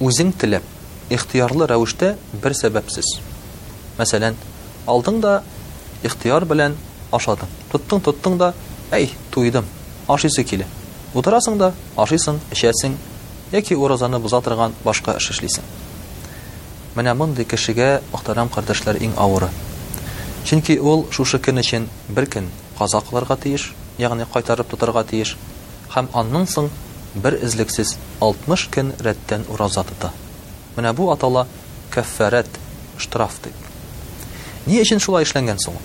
үзең теләп, ихтыярлы рәвештә бер сәбәпсез. Мәсәлән, алдың да ихтыяр белән ашадың. Тоттың-тоттың да, әй, туйдым, ашыйсы килә. Утырасың да, ашыйсың, эчәсең яки уразаны боза торган башка эш эшлисең. Менә мондый кешегә, мөхтәрәм кардәшләр, иң авыры. Чөнки ул шушы көн өчен бер көн каза кылырга тиеш, ягъни кайтарып тотарга тиеш. Һәм аннан соң бер өзлексез 60 көн рәттән ураза тота. Менә бу атала кәффарәт, штраф дип. Ни өчен шулай эшләнгән соң ул?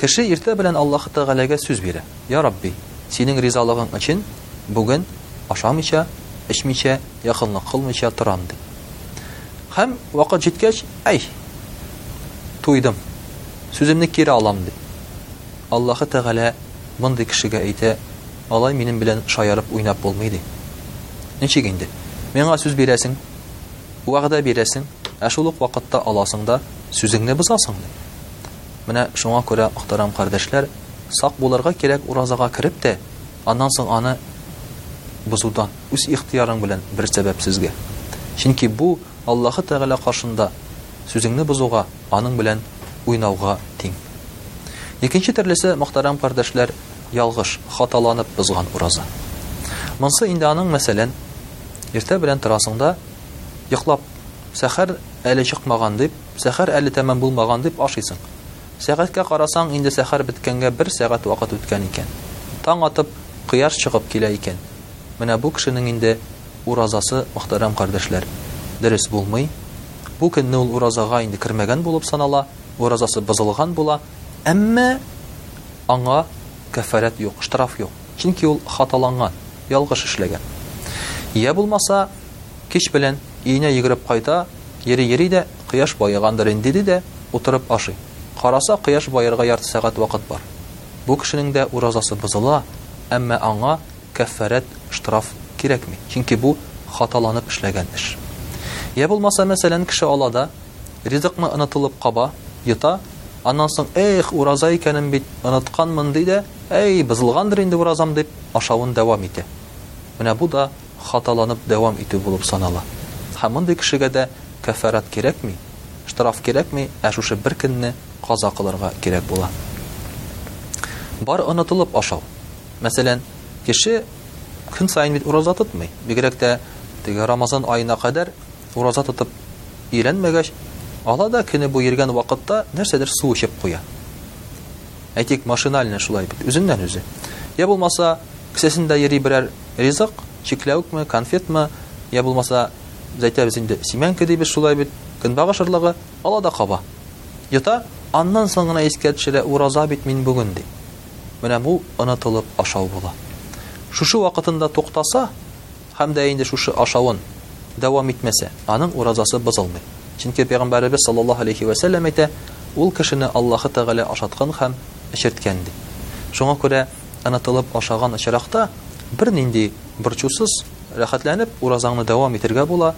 Кеше иртә белән Аллаһы Тәгаләгә сүз бирә, Йа Рабби, Синең ризалыгың өчен бүген ашамыйча, эчмичә, якынлык кылмыйча торам, ди. Һәм вакыт җиткәч, Әй! Туйдым. Сүземне кире алам, ди. Аллаһы Тәгалә мондый кешегә әйтә, Алай минем белән шаярып уйнап булмый, ди. Ничек инде? Миңа сүз бирәсең, вәгъдә бирәсең, ә шул ук вакытта аласың да сүзеңне бозасың, ди. Менә шуңа күрә, мөхтәрәм кардәшләр, сак булырга кирәк уразага кереп тә, аннан соң аны бозудан, үз ихтыярың белән бер сәбәпсезгә. Чөнки бу Аллаһы Тәгалә каршында сүзеңне бозуга, аның белән уйнауга тиң. Икенче төрлесе, мөхтәрәм кардәшләр, ялгыш, хаталанып бозган ураза. Монсы инде аның, мәсәлән, иртә белән торасың да, йоклап, сәхәр әле чыкмаган дип, сәхәр әле тәмам булмаган дип ашыйсың. Сәгатькә карасаң, инде сәхәр беткәнгә бер сәгать вакыт үткән икән. Таң атып, кояш чыгып килә икән. Менә бу кешенең инде Уразасы, мөхтәрәм кардәшләр, дөрес булмый. Бу көнне ул уразага инде кермәгән булып санала, уразасы бозылган була, әмма аңа кәффарәт юк, штраф юк, чөнки ул хаталанган, ялгыш эшләгән. Йә булмаса, кич белән өенә йөгереп кайта, йөри-йөри дә, кояш баегандыр инде, диде дә, утырып ашый. Караса, кояш баерга ярты сәгать вакыт бар. Бу кешенең дә уразасы бозыла, әмма аңа кәффарәт, штраф, кирәкми. Чөнки бу хаталанып эшләгән эш. Я булмаса, мәсәлән, кеше ала да, ризыкны онытылып каба, йота, аннан соң, эх, ураза икәнен бит онытканмын, ди дә, әй, бозылгандыр инде уразам, дип, ашавын дәвам итә. Менә бу да хаталанып дәвам итү булып санала. Һәм мондый кешегә дә кәффарәт кирәкми, штраф кирәкми, ә шушы бер көнне каза кылырга кирәк була. Бар онытылып ашау. Мәсәлән, кеше көн саен бит ураза тотмый. Бигрәк тә теге Рамазан аена кадәр ураза тотып өйрәнмәгәч, алада көне буе йөргән вакытта нәрсәдер су эчеп куя. Әйтик, машинально шулай бит, үзеннән үзе. Я булмаса, кесәсендә йөри берәр ризык, чикләвекме, конфетмы, я булмаса, без әйтәбез инде, симәнке дибез шулай бит, көнбагыш орлыгы, алада каба. Йота, аннан соң гына искә төшерә, ураза бит мин бүген, ди. менә бу онытылып ашау була. Шушы вакытында туктаса һәм дә инде шушы ашавын дәвам итмәсә, аның уразасы бозылмый. Чөнки пәйгамбәребез саллаллаһу алейхи вә сәлләм әйтә, ул кешене Аллаһы Тәгалә ашаткан һәм эчерткән ди. Шуңа күрә онытылып ашаган очракта бернинди борчусыз, рәхәтләнеп уразаңны дәвам итергә була.